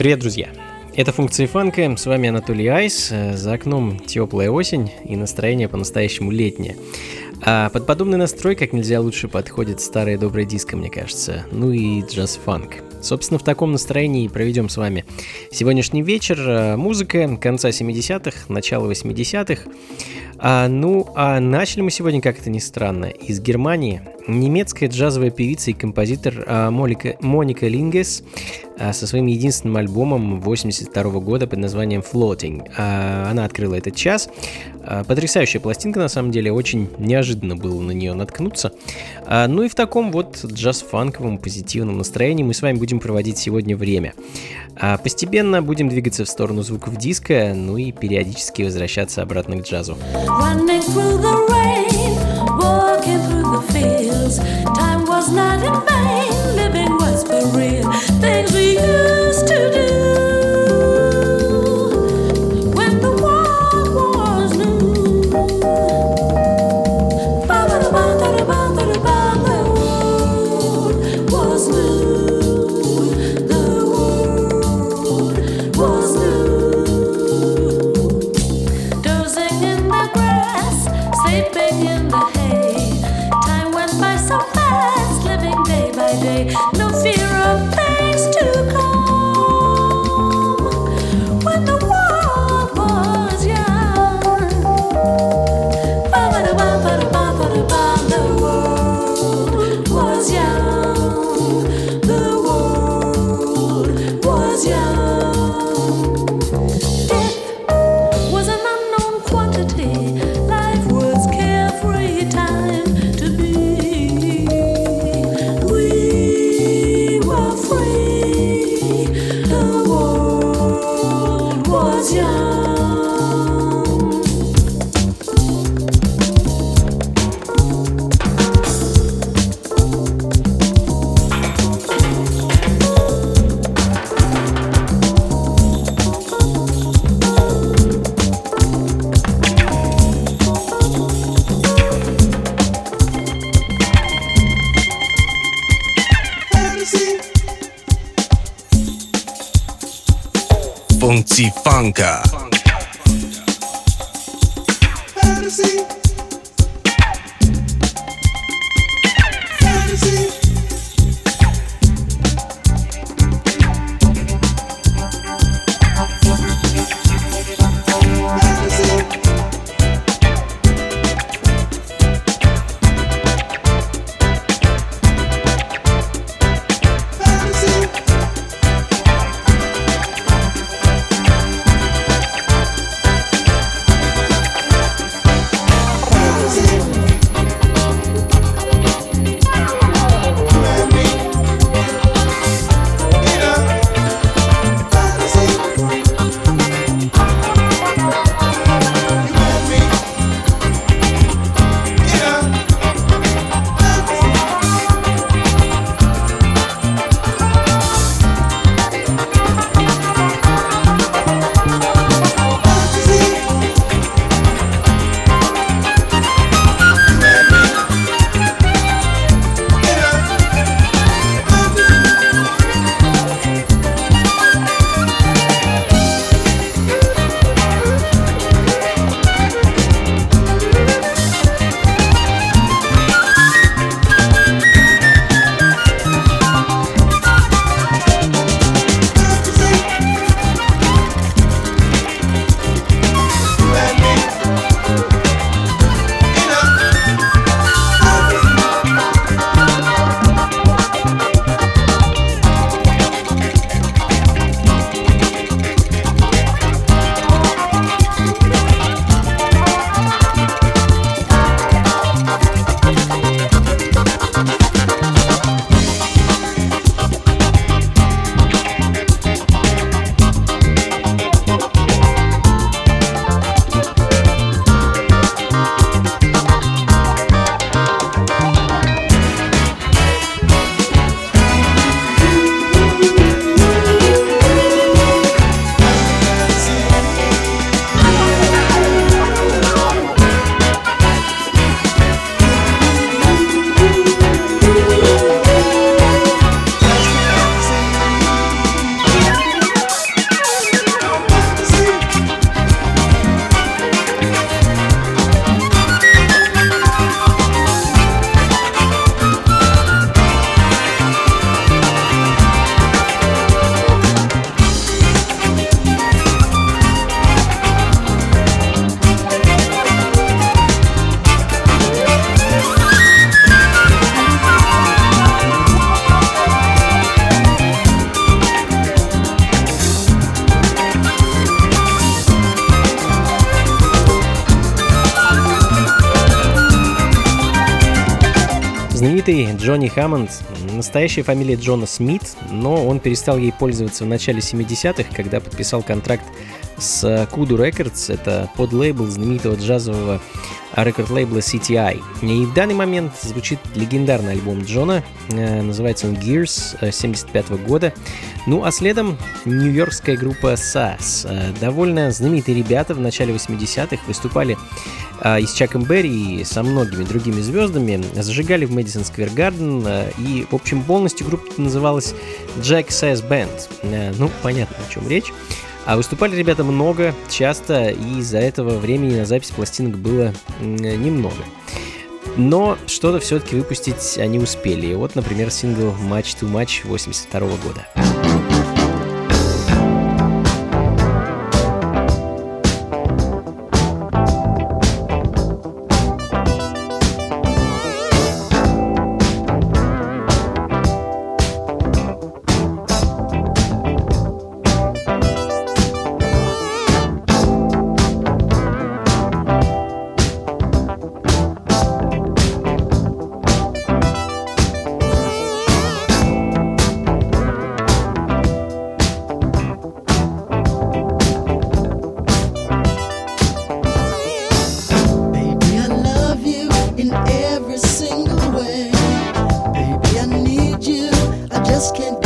Привет, друзья! Это функции фанка, с вами Анатолий Айс, за окном теплая осень и настроение по-настоящему летнее. А под подобный настрой как нельзя лучше подходит старая добрая диско, мне кажется, ну и джаз-фанк. Собственно, в таком настроении проведем с вами сегодняшний вечер. Музыка конца 70-х, начала 80-х. А, ну, а начали мы сегодня, как это ни странно, из Германии. Немецкая джазовая певица и композитор а, Молика, Моника Лингес а, со своим единственным альбомом 82 года под названием Floating. А, она открыла этот час. А, потрясающая пластинка, на самом деле, очень неожиданно было на нее наткнуться. А, ну и в таком вот джаз-фанковом позитивном настроении мы с вами будем проводить сегодня время. А постепенно будем двигаться в сторону звуков диска, ну и периодически возвращаться обратно к джазу. Time was not in vain, living was for real. Things we used Знаменитый Джонни Хаммонд, настоящая фамилия Джона Смит, но он перестал ей пользоваться в начале 70-х, когда подписал контракт с Kudu Records, это подлейбл знаменитого джазового рекорд-лейбла CTI. И в данный момент звучит легендарный альбом Джона, э, называется он Gears 75 э, года. Ну а следом нью-йоркская группа SAS. Э, довольно знаменитые ребята в начале 80-х выступали и с Чаком Берри, и со многими другими звездами, зажигали в Мэдисон Сквер Гарден, и, в общем, полностью группа называлась Jack Says Band. Ну, понятно, о чем речь. А выступали ребята много, часто, и из-за этого времени на запись пластинок было немного. Но что-то все-таки выпустить они успели. Вот, например, сингл Match to Match 82 года. skin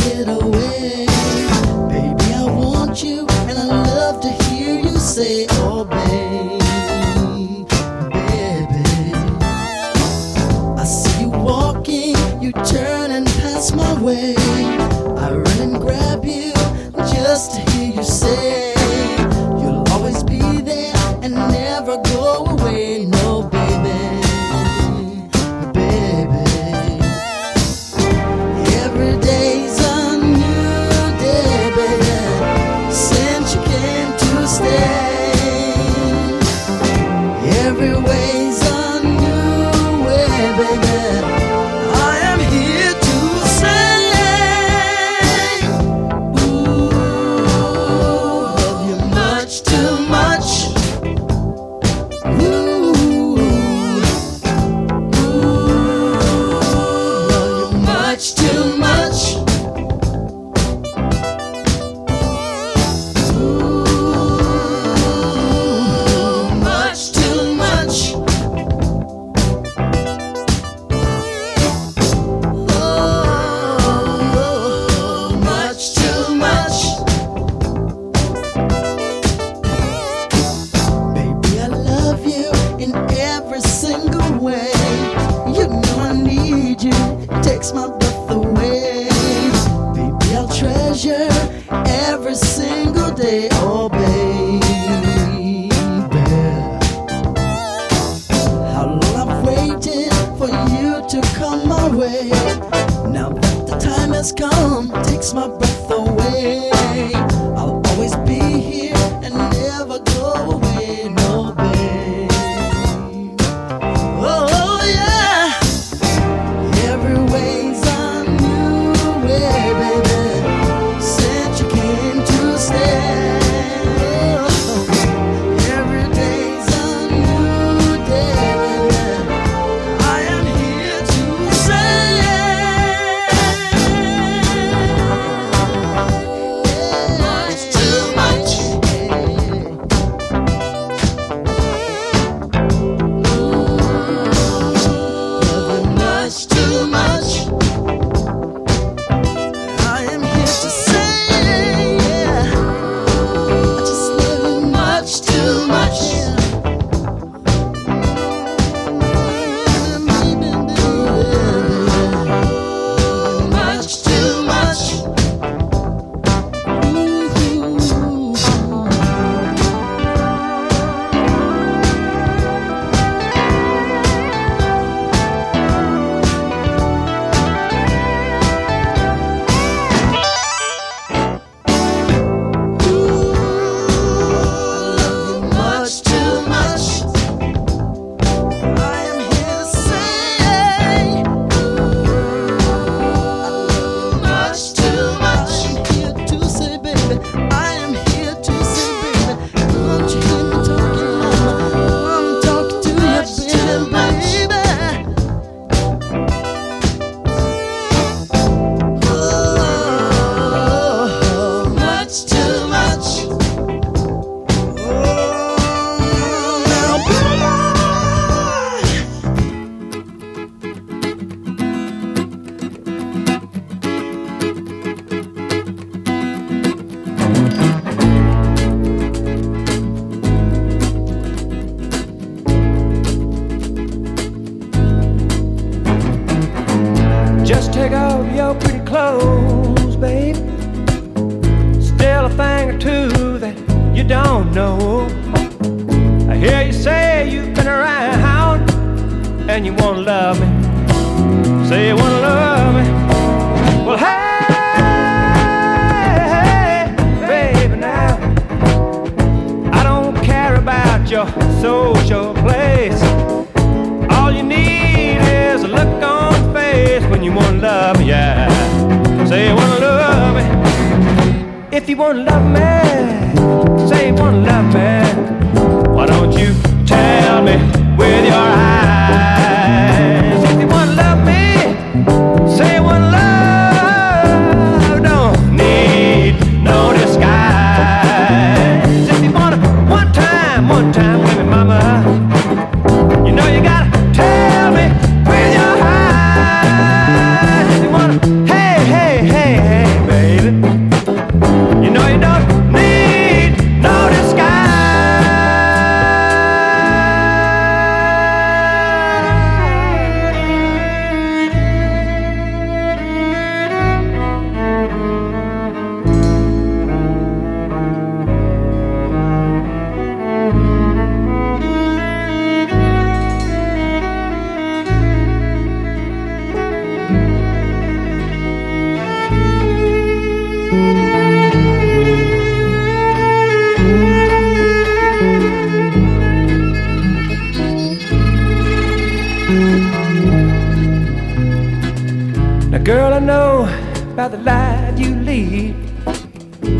by the light you lead.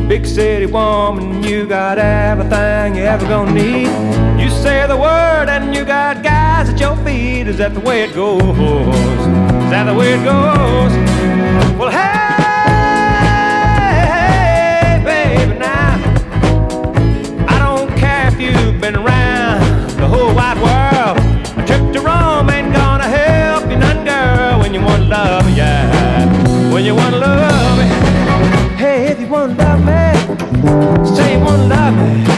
Big city woman, you got everything you ever gonna need. You say the word and you got guys at your feet. Is that the way it goes? Is that the way it goes? Well, hey! When you wanna love me, hey, if you wanna love me, say you wanna love me.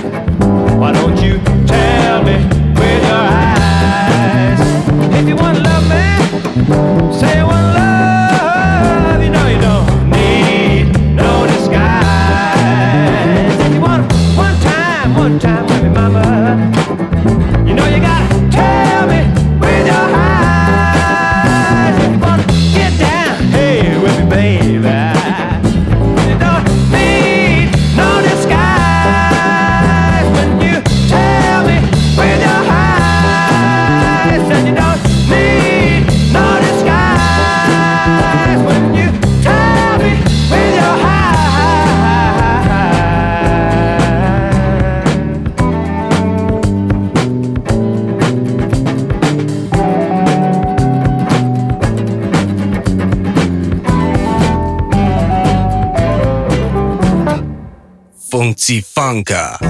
Bangka.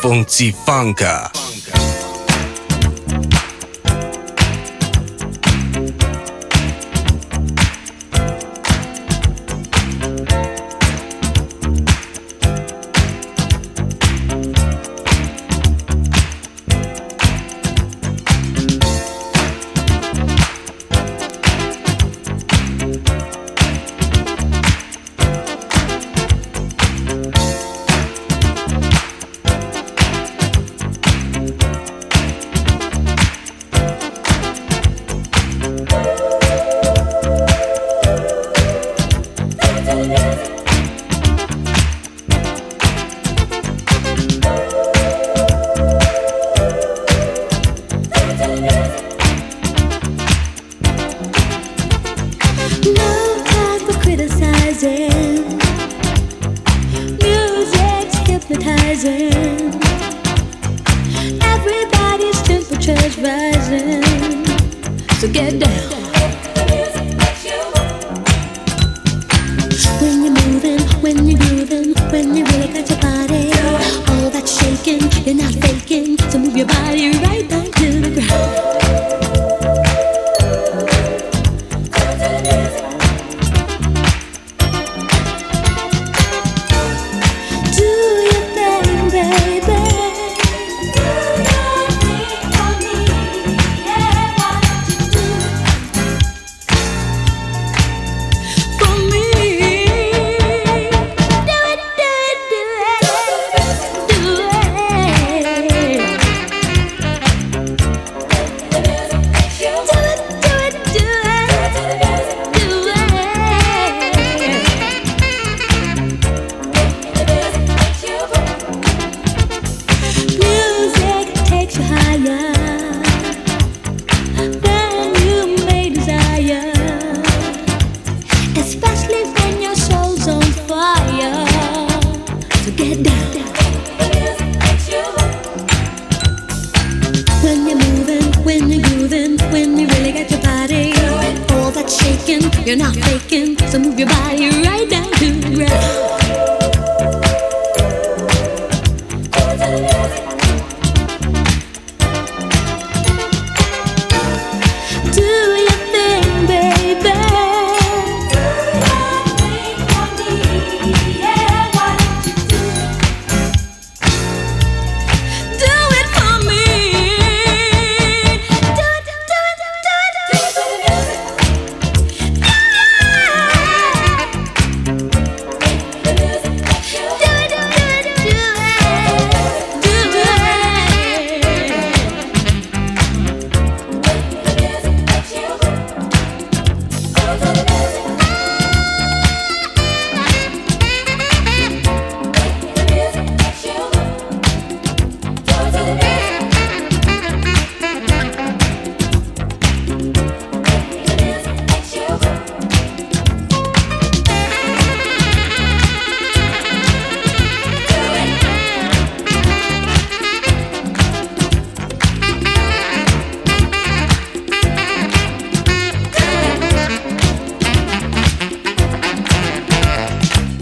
风气放开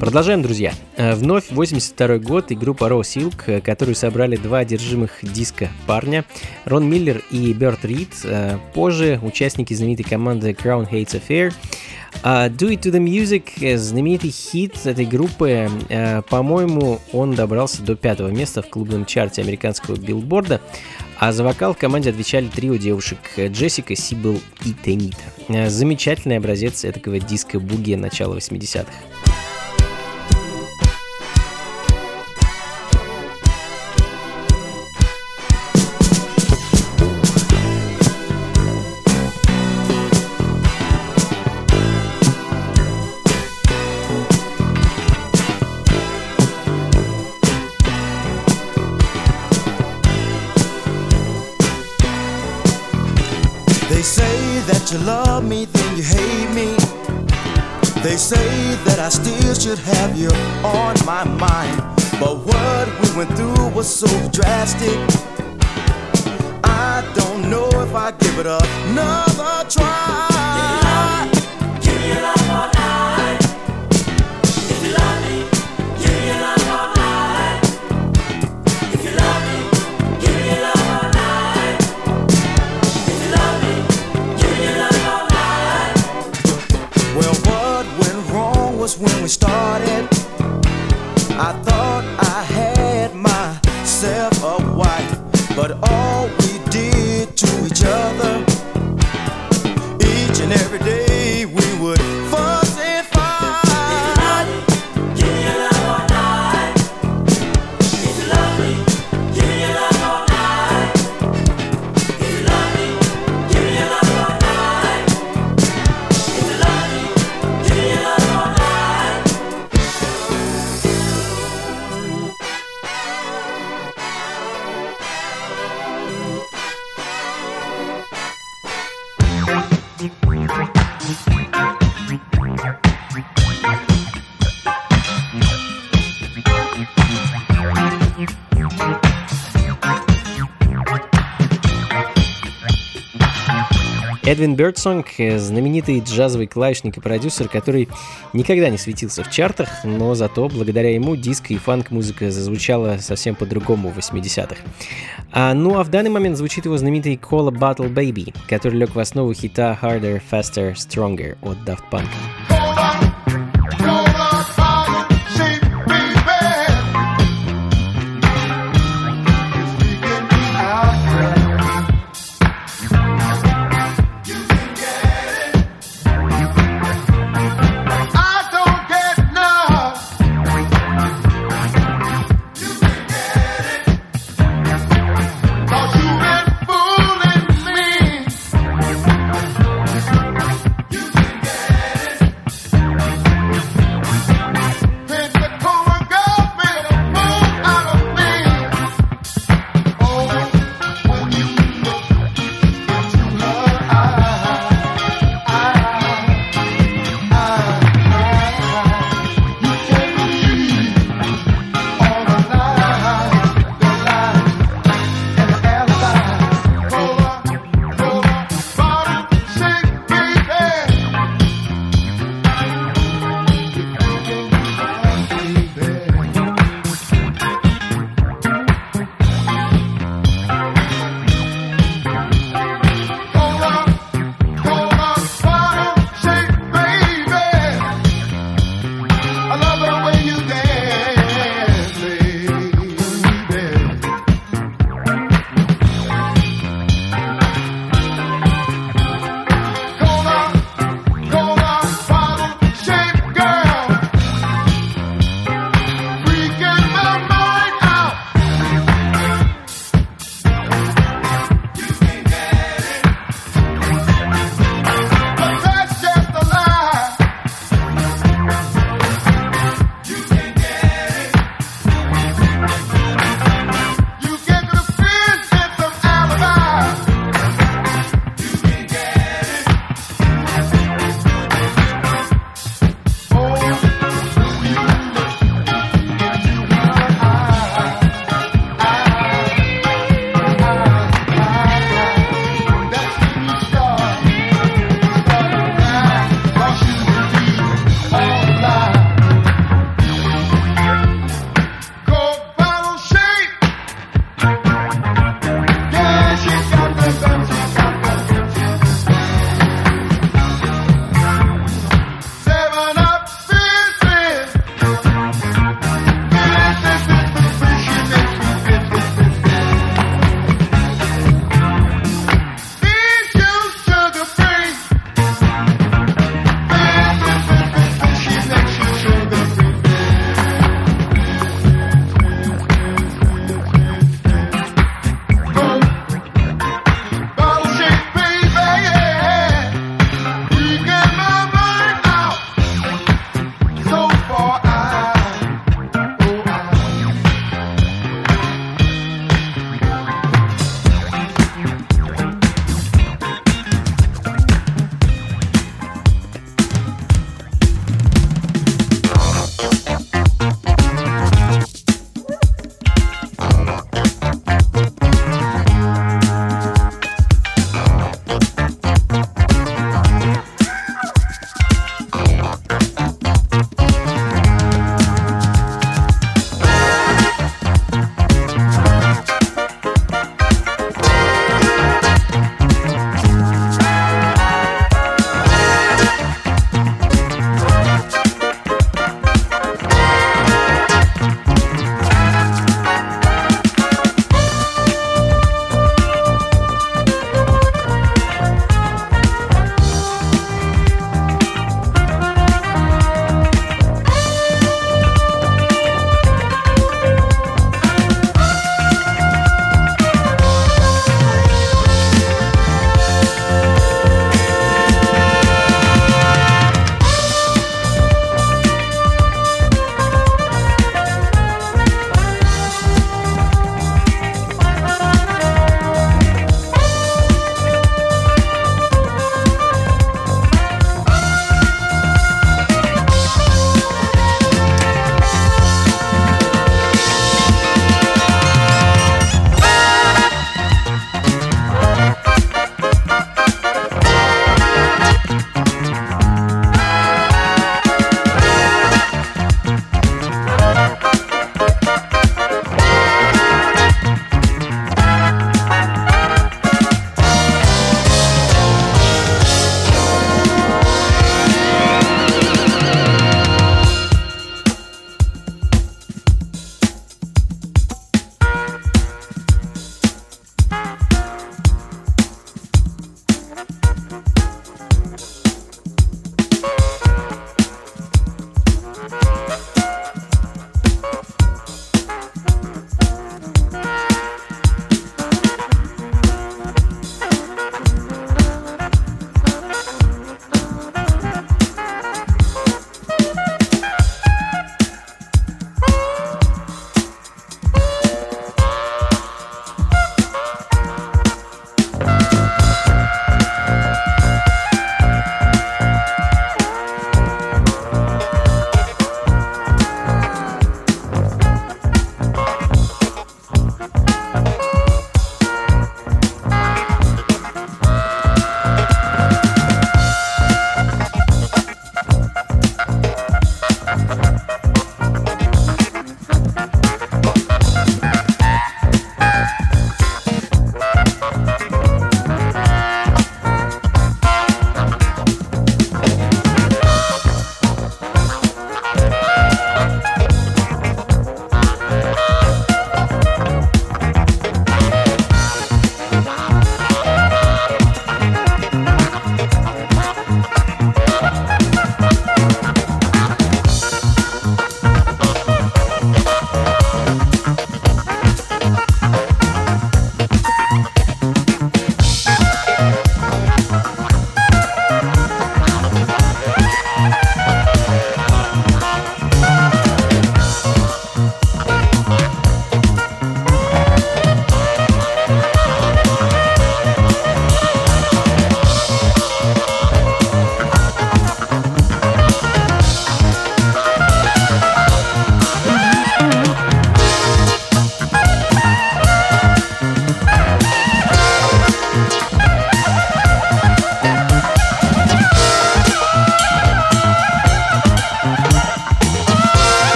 Продолжаем, друзья. Э, Вновь 82 год и группа Raw Silk, э, которую собрали два одержимых диска парня, Рон Миллер и Берт Рид. Э, Позже участники знаменитой команды Crown Hates Affair. А Do It To The Music, знаменитый хит этой группы, по-моему, он добрался до пятого места в клубном чарте американского билборда, а за вокал в команде отвечали трио девушек Джессика, Сибил и Тенита. Замечательный образец этого диска-буги начала 80-х. Still should have you on my mind. But what we went through was so drastic. I don't know if I give it another try. Started. I thought I had myself a wife, but all Эдвин Бёрдсонг – знаменитый джазовый клавишник и продюсер, который никогда не светился в чартах, но зато благодаря ему диско и фанк-музыка зазвучала совсем по-другому в 80-х. А, ну а в данный момент звучит его знаменитый Call a Battle Baby, который лег в основу хита Harder, Faster, Stronger от Daft Punk.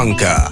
Blanca.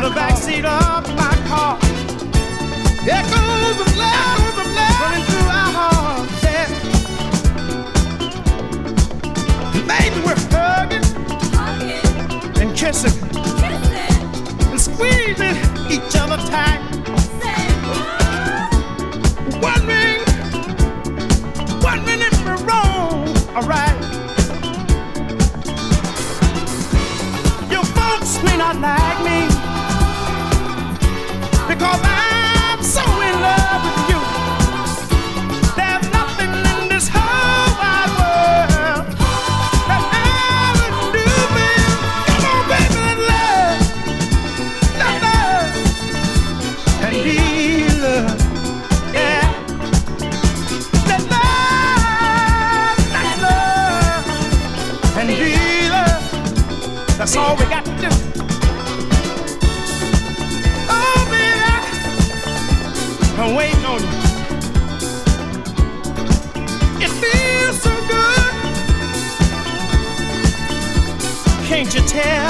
from the backseat of my car. Echoes of love, running through our hearts. Maybe we're hugging, and kissing, and squeezing each other tight. One minute we're wrong, alright. Your folks may not like me call you tell?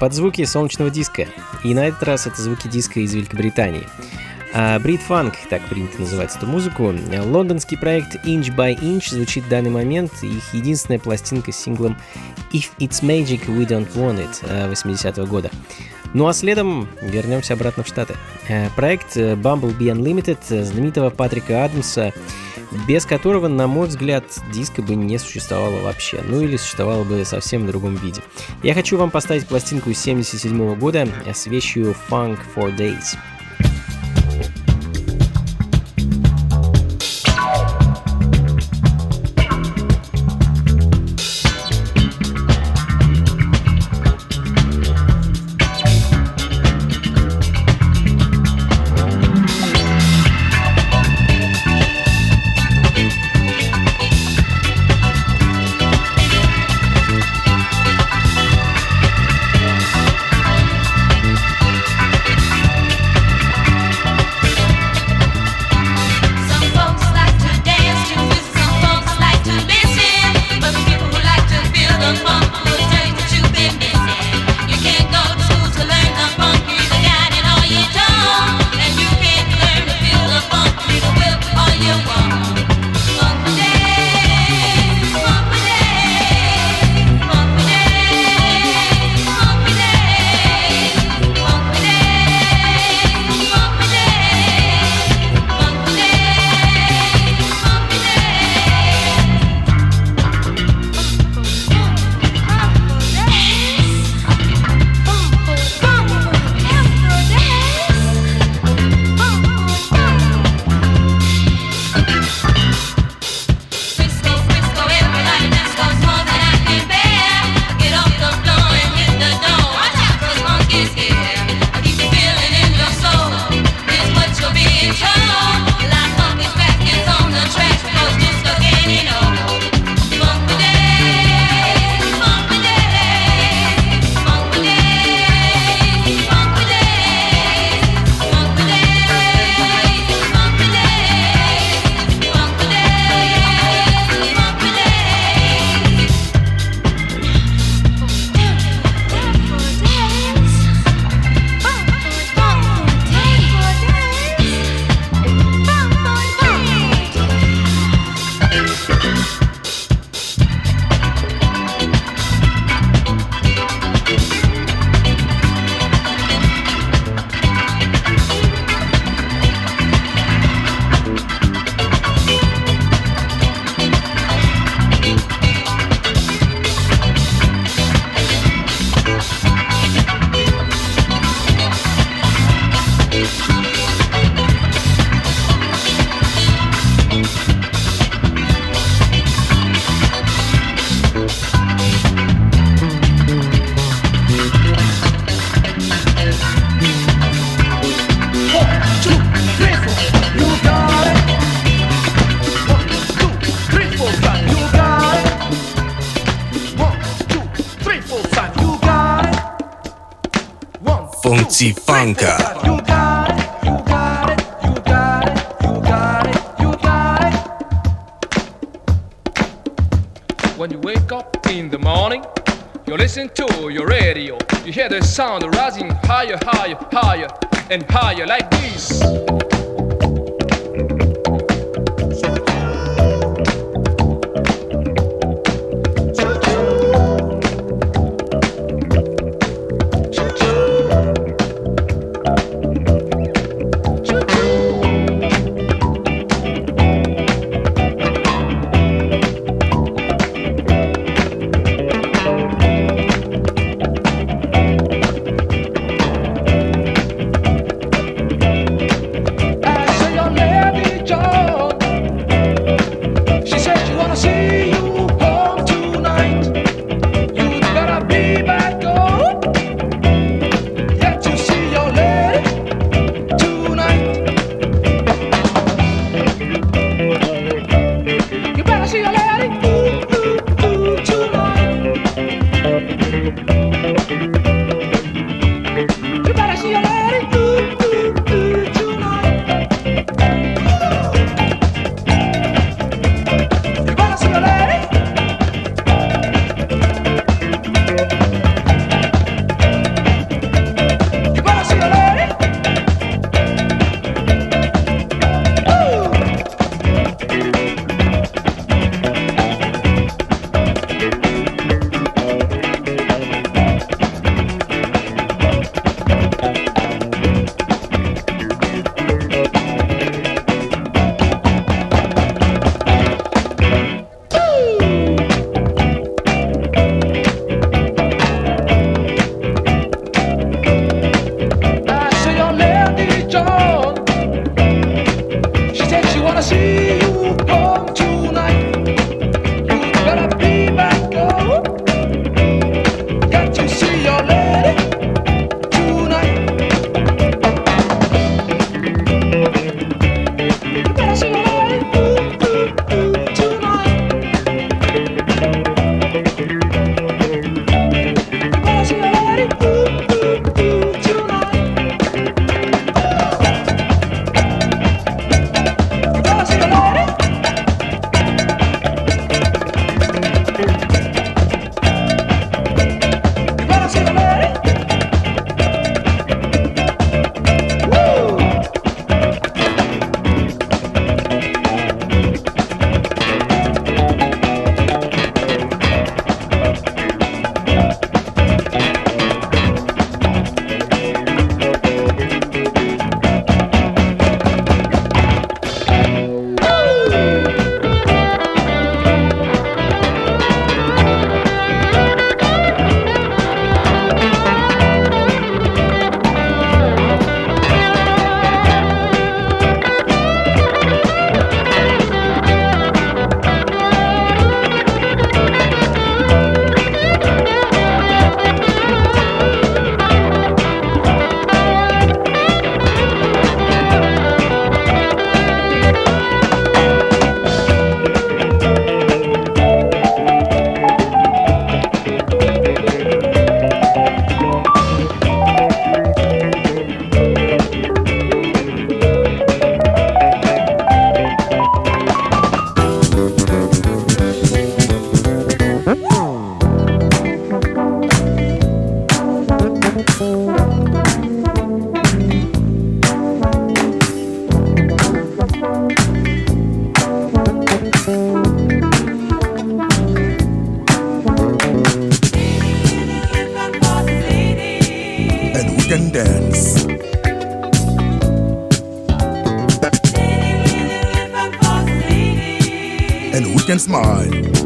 под звуки солнечного диска. И на этот раз это звуки диска из Великобритании. Брит-фанк, так принято называть эту музыку. Лондонский проект Inch by Inch звучит в данный момент. Их единственная пластинка с синглом If It's Magic, We Don't Want It а, 80-го года. Ну а следом вернемся обратно в Штаты. А, проект э, Bumblebee Unlimited э, знаменитого Патрика Адамса без которого, на мой взгляд, диска бы не существовало вообще, ну или существовало бы совсем в другом виде. Я хочу вам поставить пластинку 77 -го года э, с вещью Funk for Days. can dance. And we can smile.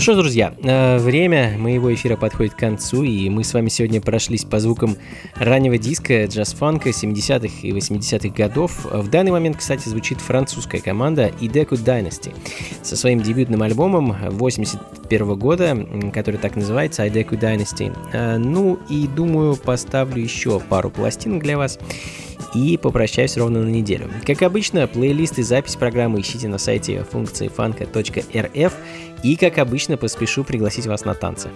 Ну что ж, друзья, э, время моего эфира подходит к концу, и мы с вами сегодня прошлись по звукам раннего диска, джаз-фанка 70-х и 80-х годов. В данный момент, кстати, звучит французская команда Ideco Dynasty со своим дебютным альбомом 81 года, который так называется Ideco Dynasty. Э, Ну и думаю, поставлю еще пару пластинок для вас и попрощаюсь ровно на неделю. Как обычно, плейлист и запись программы ищите на сайте функции фанка.рф и, как обычно, поспешу пригласить вас на танцы.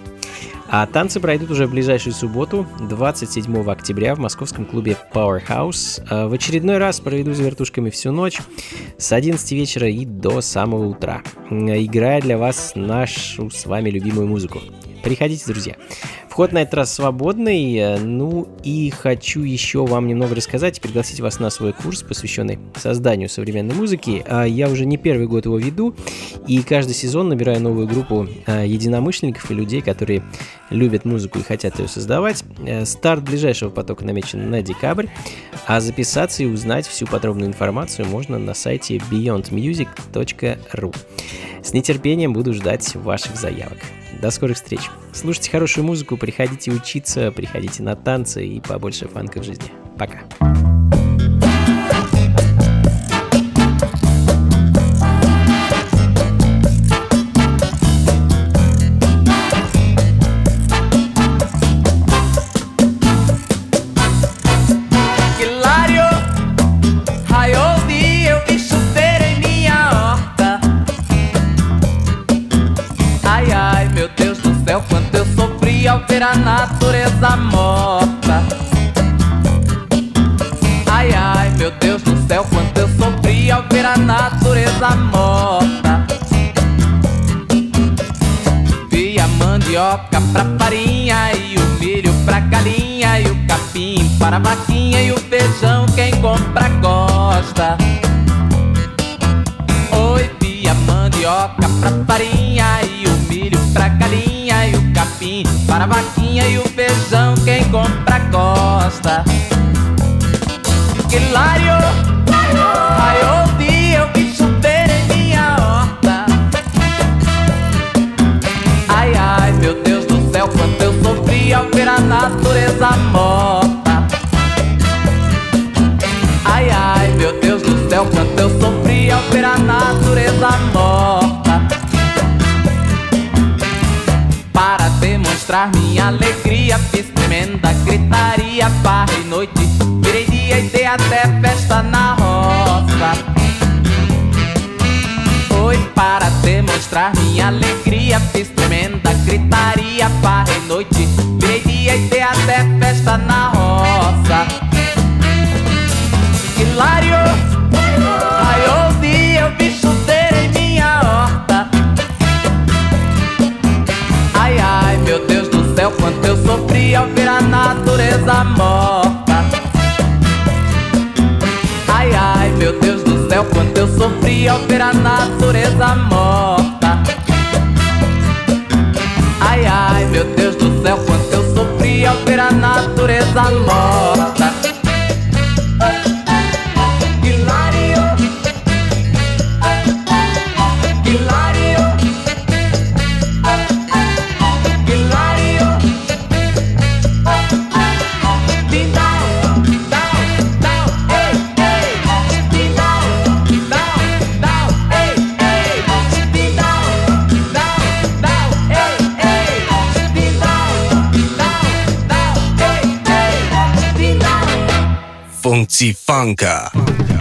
А танцы пройдут уже в ближайшую субботу, 27 октября в московском клубе Powerhouse. А В очередной раз проведу за вертушками всю ночь с 11 вечера и до самого утра, играя для вас нашу с вами любимую музыку. Приходите, друзья. Вход на этот раз свободный. э, Ну и хочу еще вам немного рассказать и пригласить вас на свой курс, посвященный созданию современной музыки. А Я уже не первый год его веду, и каждый сезон набираю новую группу э, единомышленников и людей, которые любят музыку и хотят ее создавать. Э, Старт ближайшего потока намечен на декабрь, а записаться и узнать всю подробную информацию можно на сайте beyondmusic.ru. С нетерпением буду ждать ваших заявок. До скорых встреч. Слушайте хорошую музыку, приходите учиться, приходите на танцы и побольше фанка в жизни. Пока. A natureza morta. Ai, ai, meu Deus do céu, quanto eu sofri ao ver a natureza morta. Vi a mandioca pra farinha e o milho pra galinha e o capim para a vaquinha e o feijão quem compra gosta. Oi, vi a mandioca pra farinha e capim para a vaquinha e o feijão quem compra gosta. Hilário, raiou o dia, eu vi chover em minha horta. Ai, ai, meu Deus do céu, quanto eu sofri ao ver a natureza morta. Ai, ai, meu Deus do céu, quanto eu sofri ao ver a natureza morta. Alegria, fiz tremenda gritaria, farra e noite, virei dia e dei até festa na roça. Foi para demonstrar minha alegria Fiz tremenda gritaria, farra e noite Virei dia e dei até festa na roça natureza morta Ai, ai, meu Deus do céu, quanto eu sofri ao ver a natureza morta. Ai, ai, meu Deus do céu, quanto eu sofri ao ver a natureza morta. Funky Funka.